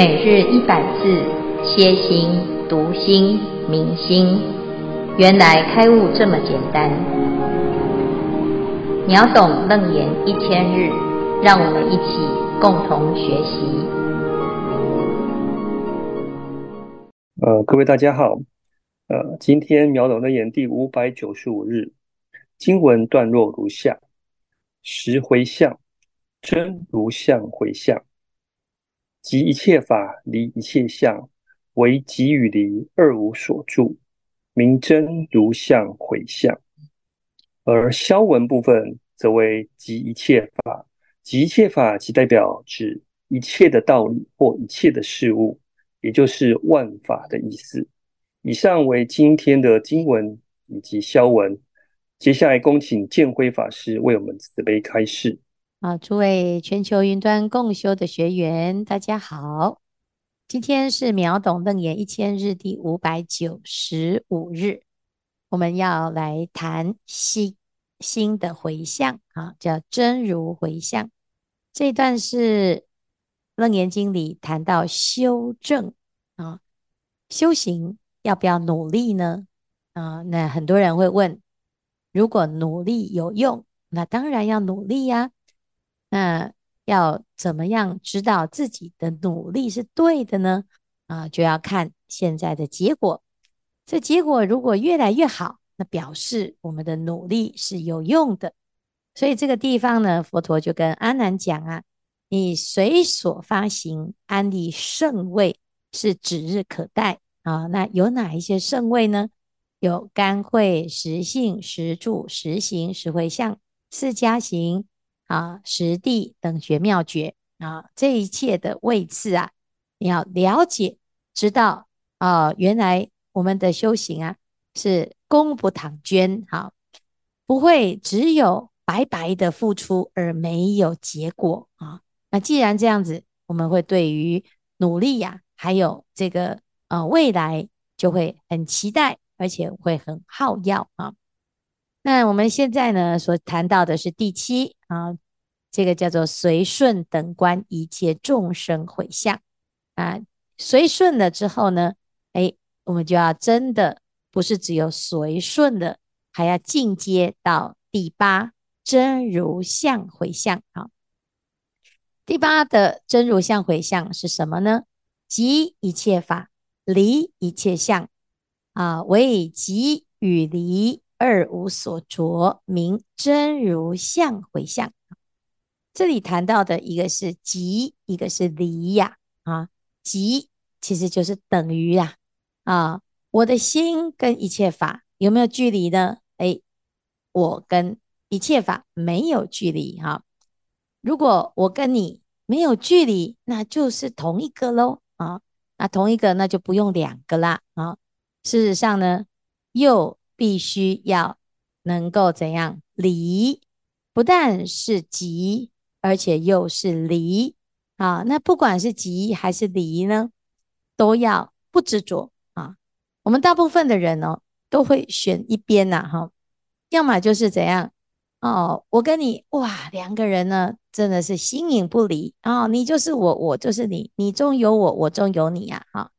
每日一百字，歇心、读心、明心，原来开悟这么简单。秒懂楞严一千日，让我们一起共同学习。呃，各位大家好，呃，今天秒懂楞严第五百九十五日，经文段落如下：十回向，真如相回向。即一切法离一切相，唯即与离二无所住，名真如相回向。而消文部分则为即一切法，即一切法即代表指一切的道理或一切的事物，也就是万法的意思。以上为今天的经文以及消文。接下来恭请建辉法师为我们慈悲开示。啊，诸位全球云端共修的学员，大家好！今天是秒懂楞严一千日第五百九十五日，我们要来谈心心的回向啊，叫真如回向。这一段是楞严经里谈到修正啊，修行要不要努力呢？啊，那很多人会问，如果努力有用，那当然要努力呀。那要怎么样知道自己的努力是对的呢？啊，就要看现在的结果。这结果如果越来越好，那表示我们的努力是有用的。所以这个地方呢，佛陀就跟阿难讲啊：你随所发行安立圣位，是指日可待啊。那有哪一些圣位呢？有甘慧、实性、实住、实行、实回向、四加行。啊，实地等学妙觉啊，这一切的位次啊，你要了解知道啊，原来我们的修行啊是功不唐捐，哈，不会只有白白的付出而没有结果啊。那既然这样子，我们会对于努力呀、啊，还有这个呃未来就会很期待，而且会很好要啊。那我们现在呢，所谈到的是第七啊，这个叫做随顺等观一切众生回向啊，随顺了之后呢，哎，我们就要真的不是只有随顺的，还要进阶到第八真如相回向啊。第八的真如相回向是什么呢？即一切法离一切相啊，为即与离。二无所着，名真如相回向。这里谈到的一个是即，一个是离呀。啊，即其实就是等于呀。啊，我的心跟一切法有没有距离呢？哎，我跟一切法没有距离。哈，如果我跟你没有距离，那就是同一个喽。啊，那同一个那就不用两个啦。啊，事实上呢，又。必须要能够怎样离？不但是即，而且又是离啊！那不管是即还是离呢，都要不执着啊！我们大部分的人哦，都会选一边呐，哈，要么就是怎样哦，我跟你哇，两个人呢，真的是形影不离啊！你就是我，我就是你，你中有我，我中有你呀，哈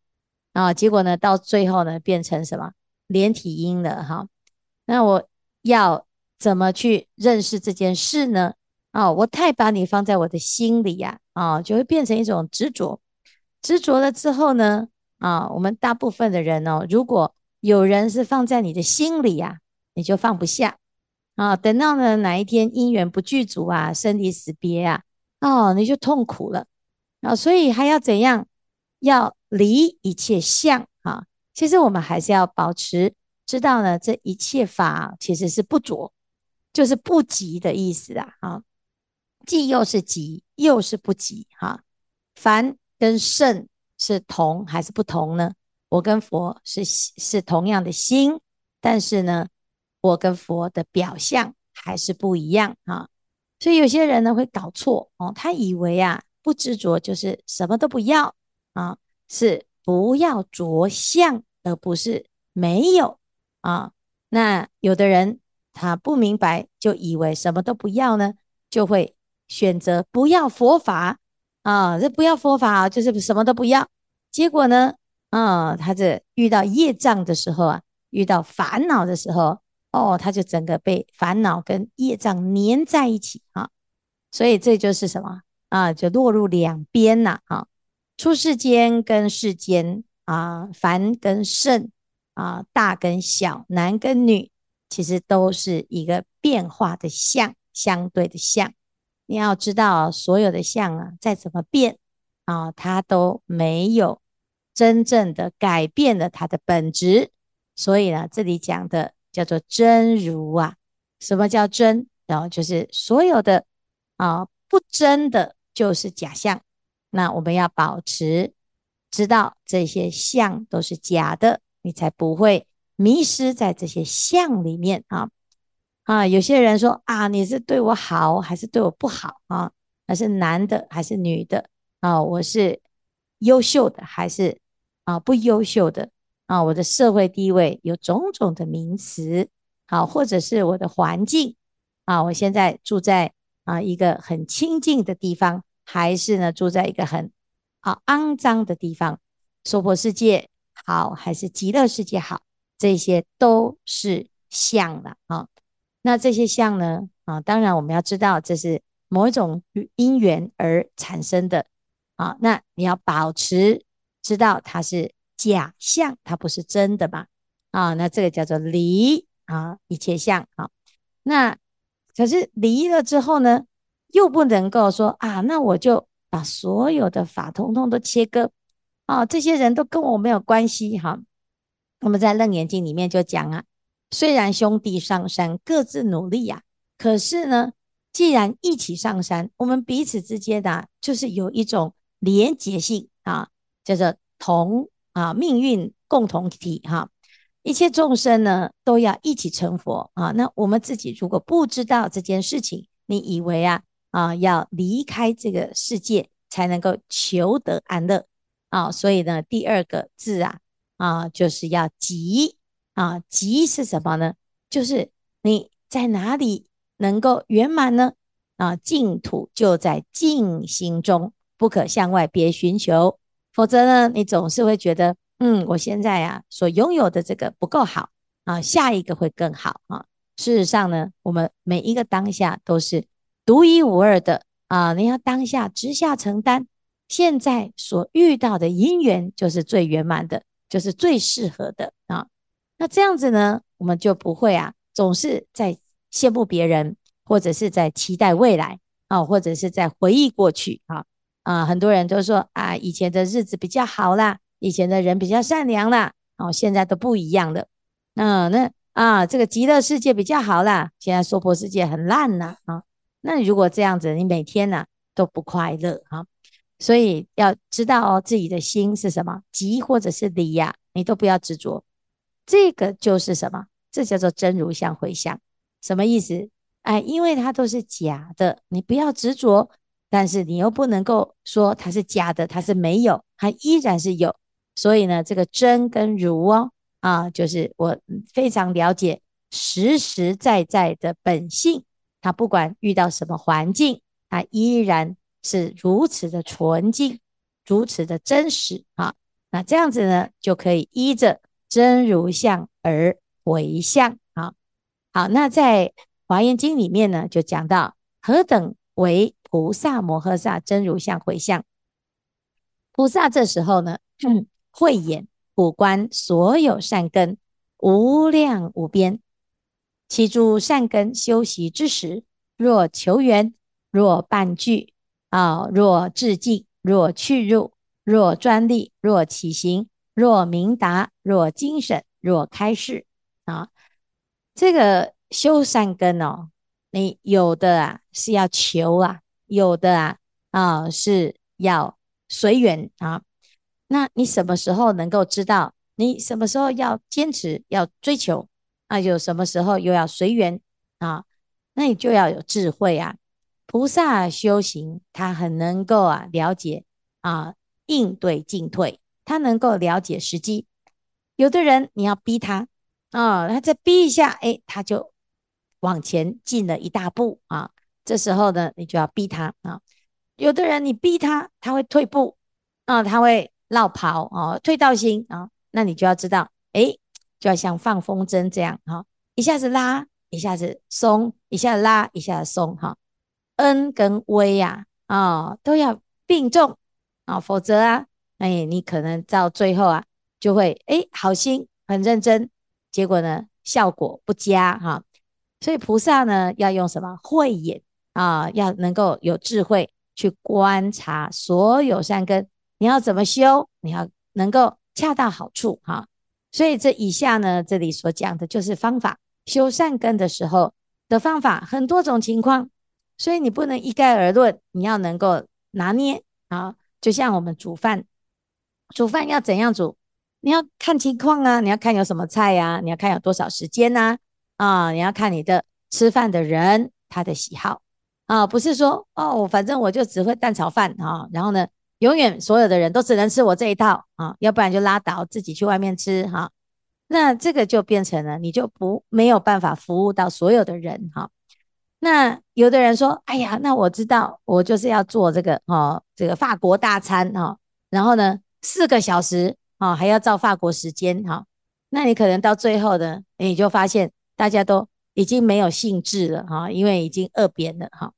啊！结果呢，到最后呢，变成什么？连体婴了哈，那我要怎么去认识这件事呢？啊，我太把你放在我的心里呀，啊，就会变成一种执着。执着了之后呢，啊，我们大部分的人哦，如果有人是放在你的心里呀，你就放不下啊。等到呢哪一天因缘不具足啊，生离死别啊，哦，你就痛苦了啊。所以还要怎样？要离一切相。其实我们还是要保持知道呢，这一切法其实是不着，就是不急的意思啊。啊，既又是急，又是不急。哈，凡跟圣是同还是不同呢？我跟佛是是同样的心，但是呢，我跟佛的表象还是不一样啊。所以有些人呢会搞错哦，他以为啊不执着就是什么都不要啊，是。不要着相，而不是没有啊。那有的人他不明白，就以为什么都不要呢，就会选择不要佛法啊，这不要佛法，就是什么都不要。结果呢，啊，他这遇到业障的时候啊，遇到烦恼的时候，哦，他就整个被烦恼跟业障粘在一起啊。所以这就是什么啊？就落入两边呐啊，出世间跟世间啊，凡跟圣啊，大跟小，男跟女，其实都是一个变化的相，相对的相。你要知道，所有的相啊，再怎么变啊，它都没有真正的改变了它的本质。所以呢，这里讲的叫做真如啊。什么叫真？然后就是所有的啊不真的就是假相。那我们要保持知道这些相都是假的，你才不会迷失在这些相里面啊。啊，有些人说啊，你是对我好还是对我不好啊？还是男的还是女的啊？我是优秀的还是啊不优秀的啊？我的社会地位有种种的名词，好，啊，或者是我的环境啊？我现在住在啊一个很清净的地方，还是呢住在一个很啊肮脏的地方？娑婆世界好还是极乐世界好？这些都是相的啊。那这些相呢？啊，当然我们要知道这是某一种因缘而产生的啊。那你要保持知道它是假相，它不是真的嘛？啊，那这个叫做离啊，一切相啊。那可是离了之后呢，又不能够说啊，那我就把所有的法通通都切割啊，这些人都跟我没有关系哈。我们在《楞严经》里面就讲啊。虽然兄弟上山各自努力呀、可是呢，既然一起上山，我们彼此之间的、啊、就是有一种连结性啊，叫做同啊命运共同体哈、一切众生呢都要一起成佛啊。那我们自己如果不知道这件事情，你以为啊啊要离开这个世界才能够求得安乐啊？所以呢，第二个字啊啊就是要急。啊，急是什么呢？就是你在哪里能够圆满呢？啊，净土就在净心中，不可向外别寻求。否则呢，你总是会觉得，嗯，我现在呀所拥有的这个不够好啊，下一个会更好啊。事实上呢，我们每一个当下都是独一无二的啊。你要当下直下承担，现在所遇到的因缘就是最圆满的，就是最适合的啊。那这样子呢，我们就不会啊，总是在羡慕别人，或者是在期待未来啊，或者是在回忆过去啊啊，很多人都说啊，以前的日子比较好啦，以前的人比较善良啦，哦，现在都不一样了。那那啊，这个极乐世界比较好啦，现在娑婆世界很烂呐啊。那如果这样子，你每天呢、啊、都不快乐啊，所以要知道哦，自己的心是什么，急或者是离呀、啊，你都不要执着。这个就是什么？这叫做真如相回向，什么意思？哎，因为它都是假的，你不要执着，但是你又不能够说它是假的，它是没有，它依然是有。所以呢，这个真跟如哦，啊，就是我非常了解实实在在的本性，他不管遇到什么环境，他依然是如此的纯净，如此的真实啊。那这样子呢，就可以依着。真如相而回向，啊，好。那在华严经里面呢，就讲到何等为菩萨摩诃萨真如相回向。菩萨这时候呢，慧眼普观所有善根，无量无边。其诸善根修习之时，若求缘，若伴聚，啊，若致敬，若去入，若专利，若起行。若明达，若精神，若开示啊，这个修善根哦，你有的啊是要求啊，有的啊啊是要随缘啊。那你什么时候能够知道？你什么时候要坚持要追求那？有什么时候又要随缘啊？那你就要有智慧啊。菩萨修行，他很能够啊了解啊应对进退。他能够了解时机，有的人你要逼他啊，他再逼一下，哎，他就往前进了一大步啊。这时候呢，你就要逼他啊。有的人你逼他，他会退步啊，他会落跑啊，退道心啊，那你就要知道，诶，就要像放风筝这样哈，一下子拉，一下子松，一下子拉，一下子松哈，恩跟威呀啊都要并重啊，否则啊，哎，你可能到最后啊，就会诶好心很认真，结果呢效果不佳哈，所以菩萨呢要用什么慧眼啊，要能够有智慧。去观察所有善根，你要怎么修？你要能够恰到好处哈。所以这以下呢，这里所讲的就是方法，修善根的时候的方法，很多种情况，所以你不能一概而论，你要能够拿捏啊。就像我们煮饭，煮饭要怎样煮？你要看情况啊，你要看有什么菜呀，你要看有多少时间呐，啊，你要看你的吃饭的人他的喜好。啊，不是说哦，反正我就只会蛋炒饭啊，然后呢，永远所有的人都只能吃我这一套啊，要不然就拉倒，自己去外面吃哈。那这个就变成了，你就不没有办法服务到所有的人哈。那有的人说，哎呀，那我知道，我就是要做这个哦，这个法国大餐哈，然后呢，四个小时啊，还要照法国时间哈。那你可能到最后呢，你就发现大家都已经没有兴致了哈，因为已经饿扁了哈。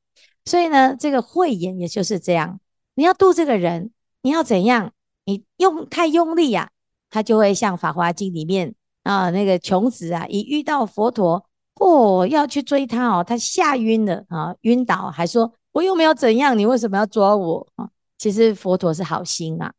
所以呢，这个慧眼也就是这样，你要度这个人，你要怎样？你用太用力呀、他就会像《法华经》里面啊，那个穷子啊，一遇到佛陀，哦，要去追他哦，他吓晕了啊，晕倒，还说我又没有怎样，你为什么要抓我啊？其实佛陀是好心啊，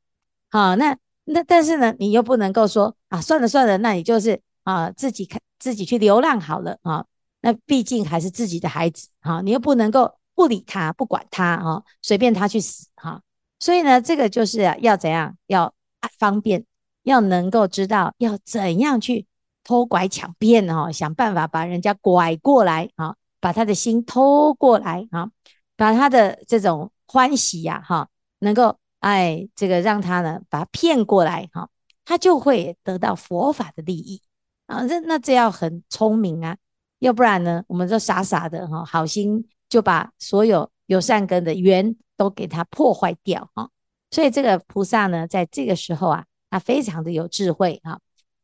好，那那但是呢，你又不能够说啊，算了算了，那你就是啊，自己看自己去流浪好了啊，那毕竟还是自己的孩子啊，你又不能够。不理他，不管他哈，随便他去死哈。所以呢，这个就是要怎样，要方便，要能够知道要怎样去偷拐抢骗哈，想办法把人家拐过来啊，把他的心偷过来啊，把他的这种欢喜呀哈，能够哎这个让他呢把他骗过来哈，他就会得到佛法的利益啊。那那这要很聪明啊，要不然呢，我们就傻傻的哈，好心。就把所有有善根的缘都给它破坏掉啊！所以这个菩萨呢，在这个时候啊，他非常的有智慧啊。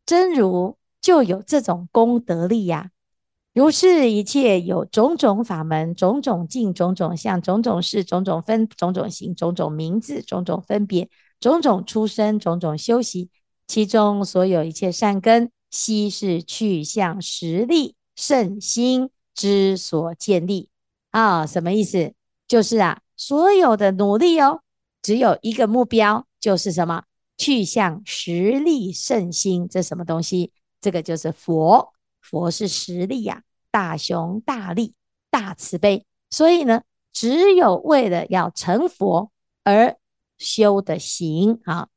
真如就有这种功德力呀。如是一切有种种法门、种种境、种种相、种种事、种种分、种种行、种种名字、种种分别、种种出生、种种修习，其中所有一切善根，悉是去向实力圣心之所建立。啊、什么意思？就是啊，所有的努力哦，只有一个目标，就是什么？去向实力胜心。这什么东西？这个就是佛。佛是实力呀、啊，大雄大力，大慈悲。所以呢，只有为了要成佛而修的行啊，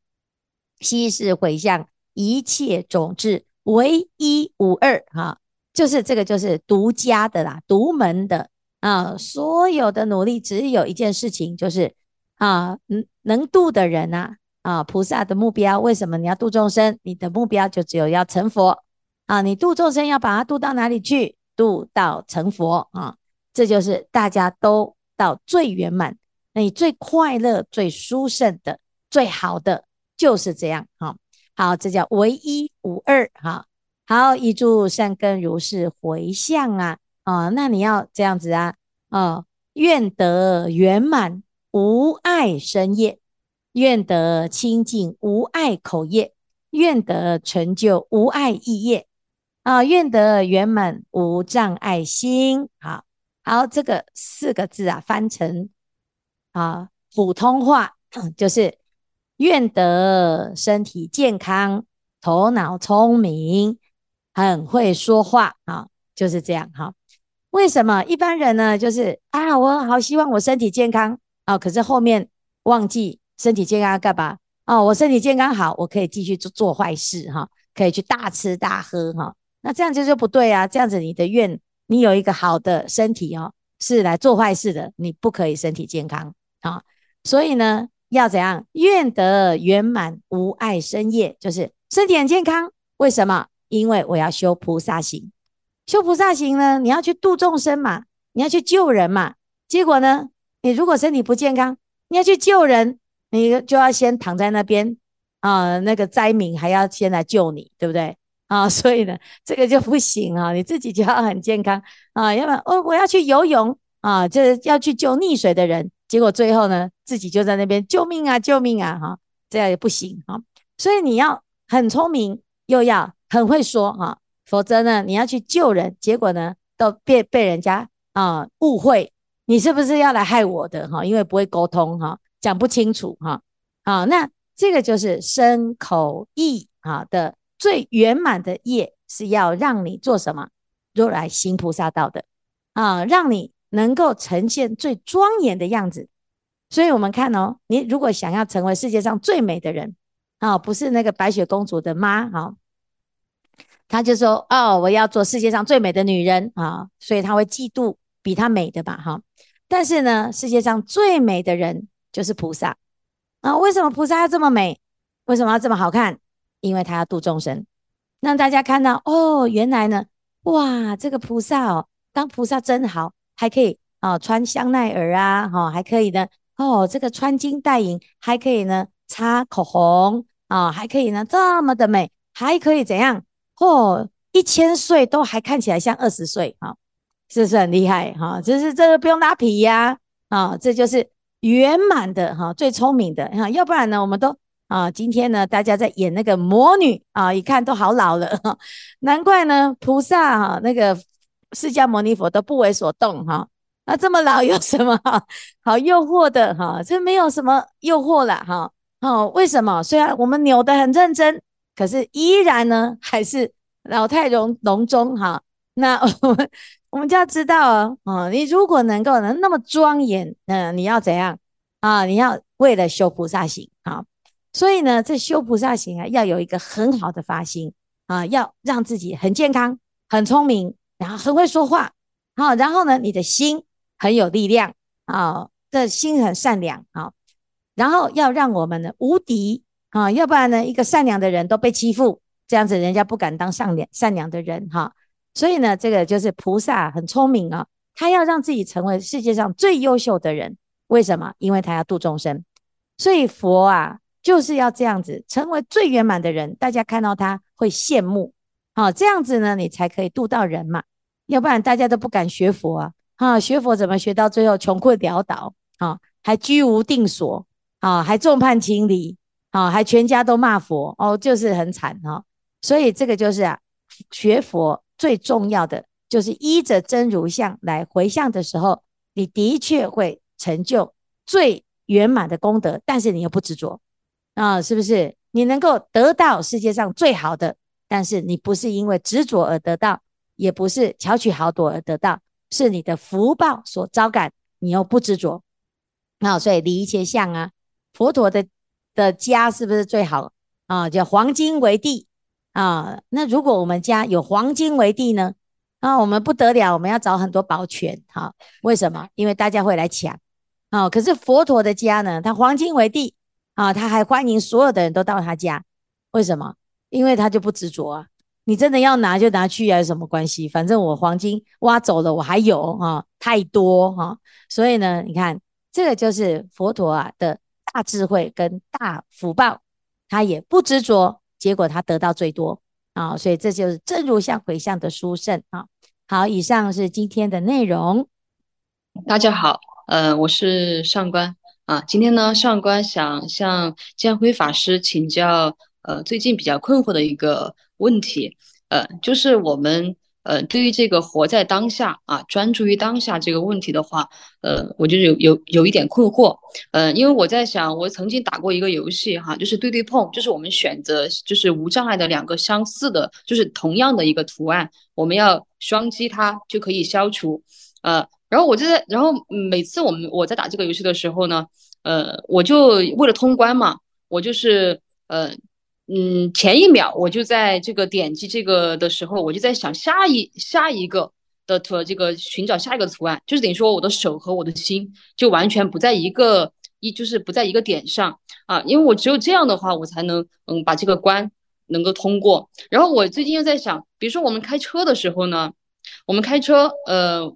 悉是回向一切种子，唯一无二哈，就是这个，就是独家的啦，独门的。啊，所有的努力只有一件事情，就是啊，能能度的人呐，啊，啊，菩萨的目标，为什么你要度众生？你的目标就只有要成佛啊！你度众生要把它度到哪里去？度到成佛啊！这就是大家都到最圆满，那你最快乐、最殊胜的、最好的就是这样啊！好，这叫唯一无二哈！好，一住善根如是回向啊！啊，那你要这样子啊，啊，愿得圆满无碍身业，愿得清净无碍口业，愿得成就无碍意业，啊，愿得圆满无障碍心。好，好，这个四个字啊，翻成啊普通话就是愿得身体健康，头脑聪明，很会说话啊，就是这样哈。为什么一般人呢？就是啊，我好希望我身体健康啊，可是后面忘记身体健康干嘛？哦，我身体健康好，我可以继续做做坏事哈，可以去大吃大喝哈。那这样子就不对啊！这样子你的愿，你有一个好的身体哦，是来做坏事的，你不可以身体健康啊。所以呢，要怎样？愿得圆满无碍身业，就是身体很健康。为什么？因为我要修菩萨行。修菩萨行呢，你要去度众生嘛，你要去救人嘛。结果呢，你如果身体不健康，你要去救人，你就要先躺在那边啊，那个灾民还要先来救你，对不对？啊，所以呢，这个就不行啊，你自己就要很健康啊，要不然哦，我要去游泳啊，就要去救溺水的人，结果最后呢，自己就在那边救命啊，救命啊，哈，这样也不行啊，所以你要很聪明，又要很会说哈，否则呢，你要去救人，结果呢，都被被人家啊误会，你是不是要来害我的哈？因为不会沟通哈，讲不清楚哈，啊，那这个就是身口意啊的。最圆满的业是要让你做什么？如来行菩萨道的啊，让你能够呈现最庄严的样子。所以，我们看哦，你如果想要成为世界上最美的人啊，不是那个白雪公主的妈啊，他就说哦，我要做世界上最美的女人啊，所以他会嫉妒比她美的吧？哈，但是呢，世界上最美的人就是菩萨啊。为什么菩萨要这么美？为什么要这么好看？因为他要度众生，让大家看到哦，原来呢，哇，这个菩萨哦，当菩萨真好，还可以哦穿香奈儿啊，哈、哦，还可以呢，哦，这个穿金戴银，还可以呢擦口红啊、哦，还可以呢这么的美，还可以怎样？哦，一千岁都还看起来像二十岁，哈、是不是很厉害？哈、就是这个不用拉皮呀，啊、这就是圆满的哈、最聪明的哈，要不然呢，我们都。啊，今天呢，大家在演那个魔女啊，一看都好老了，难怪呢，菩萨哈那个释迦牟尼佛都不为所动哈。那这么老有什么好好诱惑的哈？这没有什么诱惑了哈。哦，为什么？虽然我们扭得很认真，可是依然呢，还是老态龙龙钟哈。那我们 我们就要知道哦，啊，你如果能够能那么庄严，嗯，你要怎样啊？你要为了修菩萨行啊。所以呢，这修菩萨行啊，要有一个很好的发心啊，要让自己很健康、很聪明，然后很会说话，好、然后呢，你的心很有力量啊，这心很善良啊，然后要让我们呢无敌啊，要不然呢，一个善良的人都被欺负，这样子人家不敢当善良善良的人哈、所以呢，这个就是菩萨很聪明啊，他要让自己成为世界上最优秀的人，为什么？因为他要度众生，所以佛啊。就是要这样子成为最圆满的人，大家看到他会羡慕，好，这样子呢，你才可以度到人嘛，要不然大家都不敢学佛啊，啊，学佛怎么学到最后穷困潦倒？啊，还居无定所。啊，还众叛亲离。啊，还全家都骂佛哦，就是很惨哈，所以这个就是啊，学佛最重要的就是依着真如相来回向的时候，你的确会成就最圆满的功德，但是你又不执着。啊，是不是你能够得到世界上最好的？但是你不是因为执着而得到，也不是巧取豪夺而得到，是你的福报所招感，你又不执着。那所以离一切相啊，佛陀的的家是不是最好啊？叫黄金为地啊。那如果我们家有黄金为地呢？啊，我们不得了，我们要找很多宝泉。哈，为什么？因为大家会来抢。啊，可是佛陀的家呢，他黄金为地。啊，他还欢迎所有的人都到他家，为什么？因为他就不执着啊。你真的要拿就拿去啊，有什么关系？反正我黄金挖走了，我还有啊，太多哈、啊。所以呢，你看这个就是佛陀啊的大智慧跟大福报，他也不执着，结果他得到最多啊。所以这就是正如相回向的殊胜啊。好，以上是今天的内容。大家好，呃，我是上官。啊，今天呢，上官想向建辉法师请教，呃，最近比较困惑的一个问题，呃，就是我们，呃，对于这个活在当下啊，专注于当下这个问题的话，呃，我就有有有一点困惑，呃，因为我在想，我曾经打过一个游戏哈，就是对对碰，就是我们选择就是无障碍的两个相似的，就是同样的一个图案，我们要双击它就可以消除，呃。然后我就在，然后每次我们我在打这个游戏的时候呢，呃，我就为了通关嘛，我就是呃，嗯，前一秒我就在这个点击这个的时候，我就在想下一下一个的图，这个寻找下一个图案，就是等于说我的手和我的心就完全不在一个一，就是不在一个点上啊，因为我只有这样的话，我才能嗯把这个关能够通过。然后我最近又在想，比如说我们开车的时候呢，我们开车呃。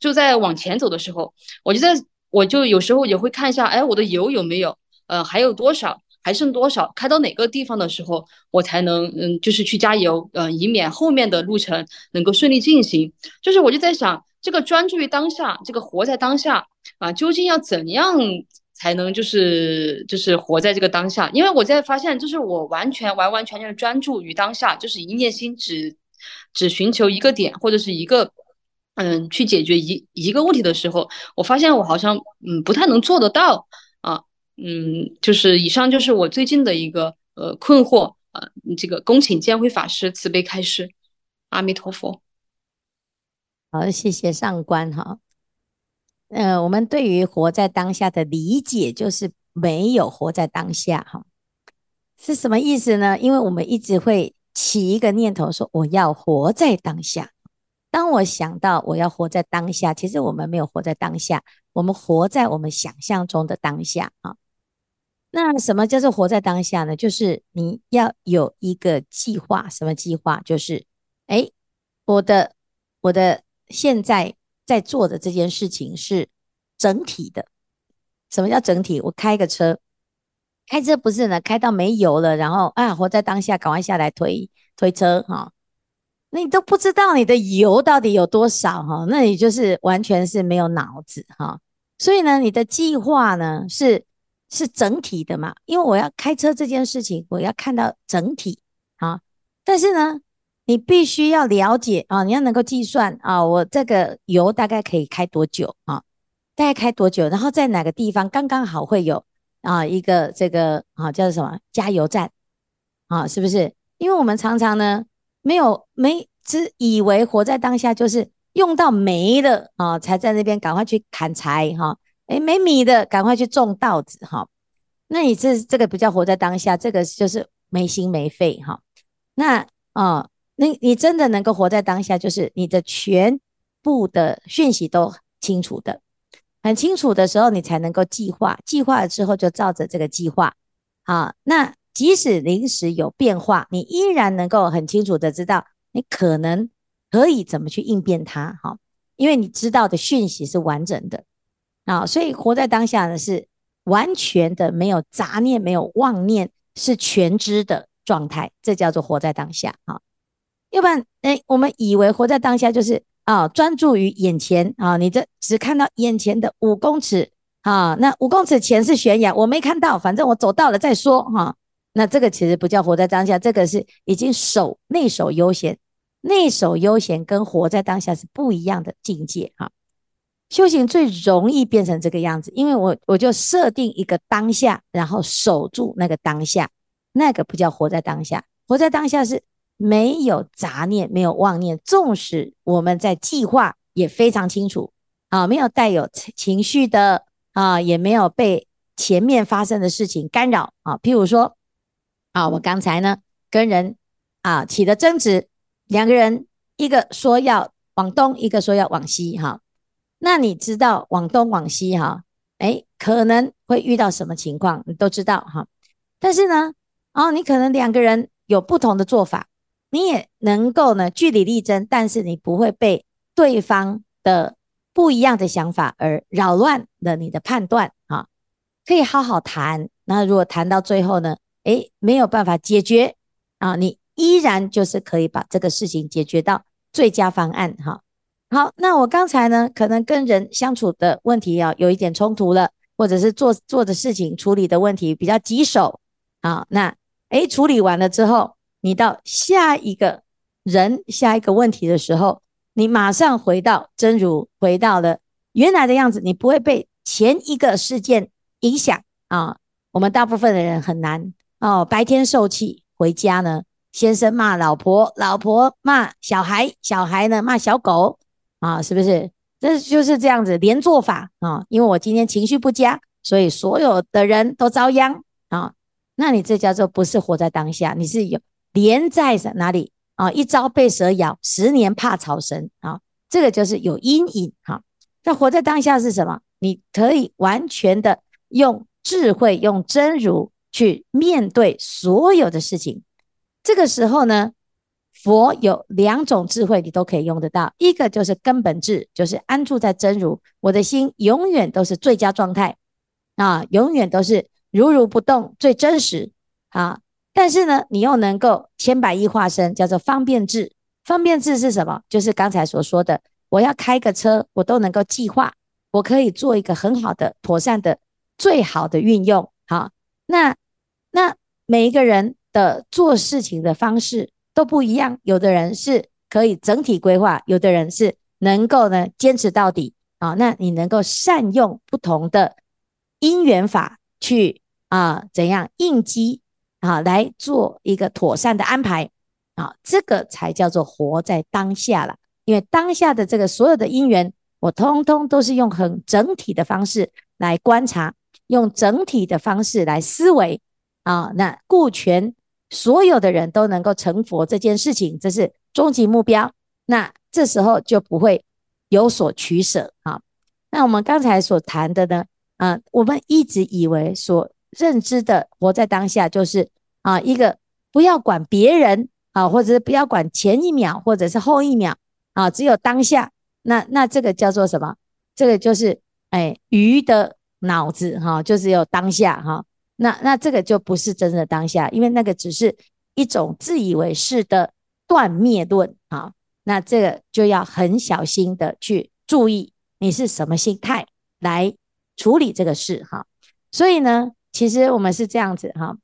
就在往前走的时候，我就在我就有时候也会看一下，哎，我的油有没有？呃，还有多少？还剩多少？开到哪个地方的时候，我才能嗯，就是去加油，呃，以免后面的路程能够顺利进行。就是我就在想，这个专注于当下，这个活在当下啊，究竟要怎样才能就是就是活在这个当下？因为我在发现，就是我完全完完全全的专注于当下，就是一念心只只寻求一个点或者是一个嗯去解决一一个问题的时候，我发现我好像嗯不太能做得到。嗯，就是以上就是我最近的一个呃困惑啊、呃，这个恭请见辉法师慈悲开示，阿弥陀佛。好，谢谢上官哈。呃，我们对于活在当下的理解就是没有活在当下哈，是什么意思呢？因为我们一直会起一个念头说我要活在当下。当我想到我要活在当下，其实我们没有活在当下，我们活在我们想象中的当下啊。那什么叫做活在当下呢？就是你要有一个计划，什么计划？就是，哎，我的我的现在在做的这件事情是整体的。什么叫整体？我开个车，开车不是呢，开到没油了，然后啊，活在当下，赶快下来推推车哈。那你都不知道你的油到底有多少哈，那你就是完全是没有脑子哈。所以呢，你的计划呢是。是整体的嘛？因为我要开车这件事情，我要看到整体啊。但是呢，你必须要了解啊，你要能够计算啊，我这个油大概可以开多久啊？大概开多久？然后在哪个地方刚刚好会有啊一个这个啊叫做什么加油站啊？是不是？因为我们常常呢没有没只以为活在当下就是用到没了啊，才在那边赶快去砍柴哈。哎，没米的，赶快去种稻子哈。那你这这个不叫活在当下，这个就是没心没肺哈。那啊，那你真的能够活在当下，就是你的全部的讯息都清楚的，很清楚的时候，你才能够计划。计划了之后，就照着这个计划。好，那即使临时有变化，你依然能够很清楚的知道你可能可以怎么去应变它。哈，因为你知道的讯息是完整的。啊，所以活在当下呢，是完全的没有杂念、没有妄念，是全知的状态，这叫做活在当下啊。要不然，哎，我们以为活在当下就是啊，专注于眼前啊，你这只看到眼前的五公尺啊，那五公尺前是悬崖，我没看到，反正我走到了再说哈。那这个其实不叫活在当下，这个是已经守内守悠闲，内守悠闲跟活在当下是不一样的境界哈。修行最容易变成这个样子，因为我我就设定一个当下，然后守住那个当下，那个不叫活在当下。活在当下是没有杂念，没有妄念，纵使我们在计划也非常清楚啊，没有带有情绪的啊，也没有被前面发生的事情干扰啊。譬如说啊，我刚才呢跟人啊起了争执，两个人一个说要往东，一个说要往西，哈。那你知道往东往西哈，诶，可能会遇到什么情况，你都知道哈。但是呢，哦，你可能两个人有不同的做法，你也能够呢据理力争，但是你不会被对方的不一样的想法而扰乱了你的判断啊。可以好好谈。那如果谈到最后呢，诶，没有办法解决啊，你依然就是可以把这个事情解决到最佳方案哈。好，那我刚才呢，可能跟人相处的问题啊，有一点冲突了，或者是做做的事情处理的问题比较棘手啊。那诶，处理完了之后，你到下一个人、下一个问题的时候，你马上回到真如，回到了原来的样子，你不会被前一个事件影响啊。我们大部分的人很难哦，白天受气，回家呢，先生骂老婆，老婆骂小孩，小孩呢骂小狗。啊，是不是？这就是这样子连坐法啊。因为我今天情绪不佳，所以所有的人都遭殃啊。那你这叫做不是活在当下，你是有连在哪里啊？一朝被蛇咬，十年怕草绳啊。这个就是有阴影哈。那活在当下是什么？你可以完全的用智慧、用真如去面对所有的事情。这个时候呢，佛有两种智慧，你都可以用得到。一个就是根本智，就是安住在真如，我的心永远都是最佳状态啊，永远都是如如不动，最真实啊。但是呢，你又能够千百亿化身，叫做方便智。方便智是什么？就是刚才所说的，我要开个车，我都能够计划，我可以做一个很好的、妥善的、最好的运用。好，那那每一个人的做事情的方式都不一样，有的人是可以整体规划，有的人是能够呢坚持到底。啊，那你能够善用不同的因缘法去啊，怎样应机？啊，来做一个妥善的安排啊，这个才叫做活在当下了。因为当下的这个所有的因缘，我通通都是用很整体的方式来观察，用整体的方式来思维啊。那顾全所有的人都能够成佛这件事情，这是终极目标。那这时候就不会有所取舍啊。那我们刚才所谈的呢，啊，我们一直以为所。认知的活在当下，就是啊，一个不要管别人啊，或者是不要管前一秒或者是后一秒啊，只有当下。那那这个叫做什么？这个就是哎，鱼的脑子哈，就只有当下哈。那那这个就不是真的当下，因为那个只是一种自以为是的断灭论啊。那这个就要很小心的去注意，你是什么心态来处理这个事哈。所以呢。其实我们是这样子哈，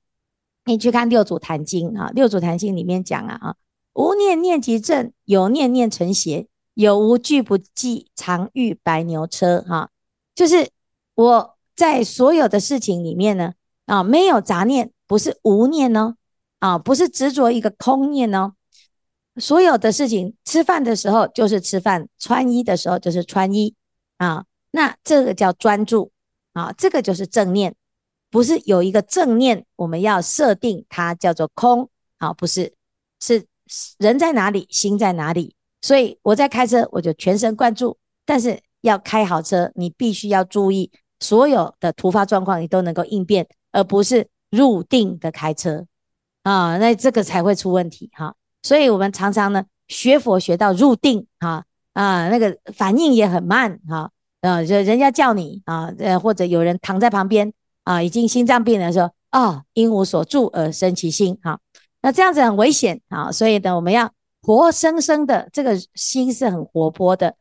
你去看《六祖坛经》啊，《六祖坛经》里面讲啊啊，无念念即正，有念念成邪，有无俱不计，常遇白牛车哈。就是我在所有的事情里面呢啊，没有杂念，不是无念哦啊，不是执着一个空念哦。所有的事情，吃饭的时候就是吃饭，穿衣的时候就是穿衣啊，那这个叫专注啊，这个就是正念。不是有一个正念，我们要设定它叫做空，啊，不是，是人在哪里，心在哪里。所以我在开车，我就全神贯注。但是要开好车，你必须要注意所有的突发状况，你都能够应变，而不是入定的开车。啊，那这个才会出问题哈。所以我们常常呢学佛学到入定哈。啊，那个反应也很慢哈，呃，就人家叫你啊，呃，或者有人躺在旁边。啊，已经心脏病了，说啊，因无所住而生其心，哈，那这样子很危险啊，所以呢，我们要活生生的，这个心是很活泼的，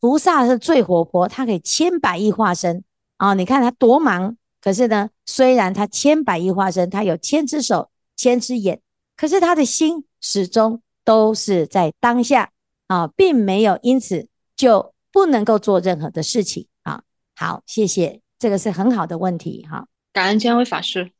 菩萨是最活泼，他可以千百亿化身。啊，你看他多忙，可是呢，虽然他千百亿化身，他有千只手、千只眼，可是他的心始终都是在当下啊，并没有因此就不能够做任何的事情啊。好，谢谢。这个是很好的问题，哈，感恩千位法师。